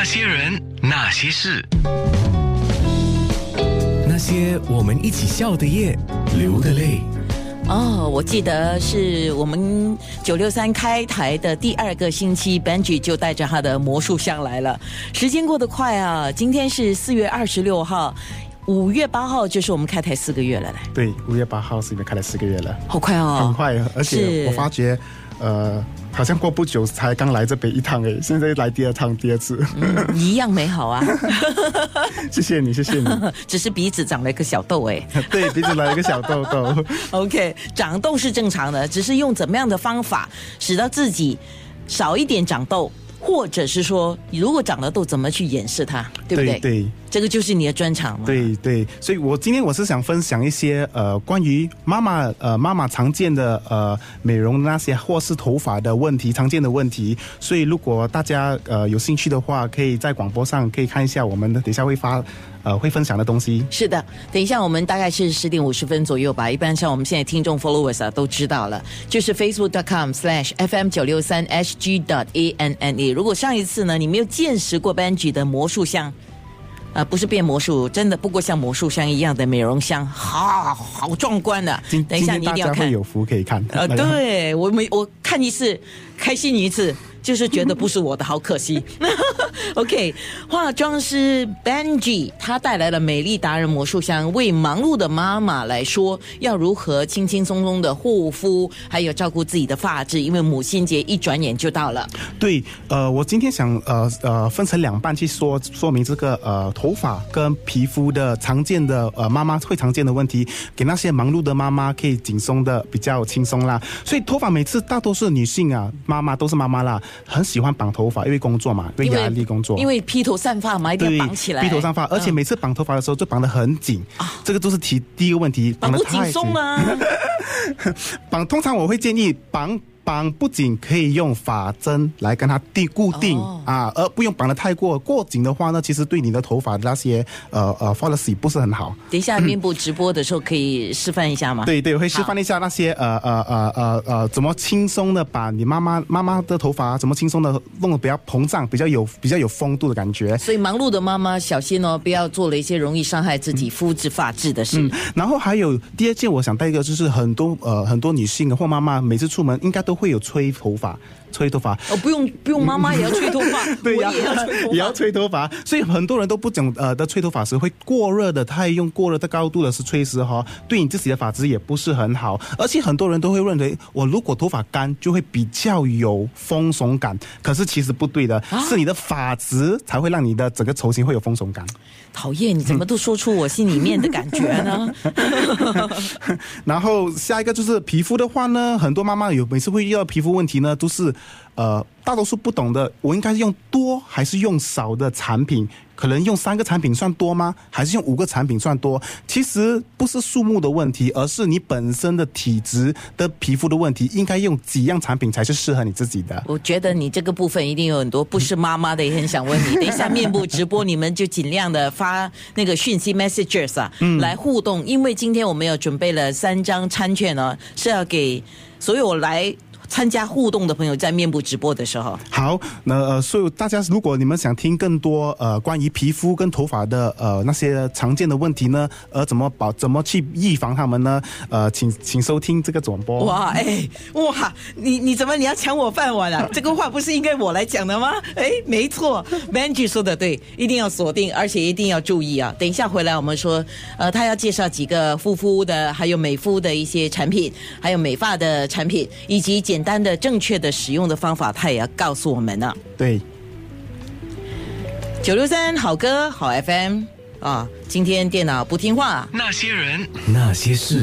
那些人，那些事，那些我们一起笑的夜，流的泪。哦，我记得是我们九六三开台的第二个星期，Benji 就带着他的魔术箱来了。时间过得快啊，今天是四月二十六号，五月八号就是我们开台四个月了嘞，对，五月八号是已经开了四个月了，好快哦，很快，而且我发觉，呃，好像过不久才刚来这边一趟诶，现在来第二趟，第二次，一样美好啊，谢谢你，谢谢你，只是鼻子长了一个小痘哎。对，鼻子来了一个小痘痘，OK，长痘是正常的，只是用怎么样的方法使到自己少一点长痘，或者是说，如果长了痘，怎么去掩饰它，对不对？对对这个就是你的专长嘛。对对，所以我今天我是想分享一些呃关于妈妈呃妈妈常见的呃美容那些或是头发的问题常见的问题，所以如果大家呃有兴趣的话，可以在广播上可以看一下我们的等一下会发呃会分享的东西。是的，等一下我们大概是十点五十分左右吧。一般像我们现在听众 followers 啊都知道了，就是 facebook.com/slash fm 九六三 hg dot a n n e。如果上一次呢你没有见识过 Benji 的魔术箱。呃，不是变魔术，真的不过像魔术箱一样的美容箱，好好壮观的、今等一下今你一定要看天大家。有福可以看。呃，对我每我看一次，开心一次，就是觉得不是我的，好可惜。OK，化妆师 Benji 他带来了美丽达人魔术箱，为忙碌的妈妈来说，要如何轻轻松松的护肤，还有照顾自己的发质，因为母亲节一转眼就到了。对，呃，我今天想呃呃分成两半去说说明这个呃头发跟皮肤的常见的呃妈妈会常见的问题，给那些忙碌的妈妈可以紧松的比较轻松啦。所以头发每次大多数女性啊妈妈都是妈妈啦，很喜欢绑头发，因为工作嘛，因为压力工作，因为披头散发嘛，一定要绑起来，披头散发，而且嗯每次绑头发的时候就绑得很紧，这个都是提第一个问题，绑不紧。得太松啊。绑通常我会建议绑绑不仅，可以用发针来跟它定固定、哦啊，而不用绑得太过过紧的话呢，其实对你的头发的那些呃呃 policy 不是很好。等一下面部直播的时候可以示范一下吗？对对，会示范一下那些呃呃呃呃呃怎么轻松的把你妈妈妈妈的头发怎么轻松的弄得比较膨胀，比较有比较有风度的感觉。所以忙碌的妈妈小心哦，不要做了一些容易伤害自己肤质发质的事。嗯，然后还有第二件，我想带一个就是很多呃很多女性或妈妈每次出门应该都都会有吹头发，吹头发。哦，不用不用，妈妈也要吹头发，对呀，我也要吹头发，也要吹头发，所以很多人都不讲呃的吹头发时会过热的，太用过热的高度的是吹时哈，对你自己的发质也不是很好，而且很多人都会认为我如果头发干就会比较有丰耸感，可是其实不对的，啊是你的发质才会让你的整个头型会有丰耸感。讨厌，你怎么都说出我心里面的感觉呢？然后下一个就是皮肤的话呢，很多妈妈有每次会遇到皮肤问题呢，都是呃大多数不懂的，我应该是用多还是用少的产品？可能用三个产品算多吗？还是用五个产品算多？其实不是数目的问题，而是你本身的体质的皮肤的问题，应该用几样产品才是适合你自己的。我觉得你这个部分一定有很多不是妈妈的也很想问你。等一下面部直播，你们就尽量的发那个讯息 messages 啊，来互动，因为今天我们有准备了三张餐券呢，是要给所有来参加互动的朋友在面部直播的时候。好，那呃，所以大家如果你们想听更多呃关于皮肤跟头发的呃那些常见的问题呢，呃怎么保怎么去预防他们呢？呃，请请收听这个转播。哇，哎，哇，你你怎么你要抢我饭碗啊？这个话不是应该我来讲的吗？哎，没错，Benji 说的对，一定要锁定，而且一定要注意啊。等一下回来我们说，呃，他要介绍几个护肤的，还有美肤的一些产品，还有美发的产品，以及简单的正确的使用的方法，他也要告诉我们呢。对。九六三好歌好 FM 啊，今天电脑不听话。那些人，那些事。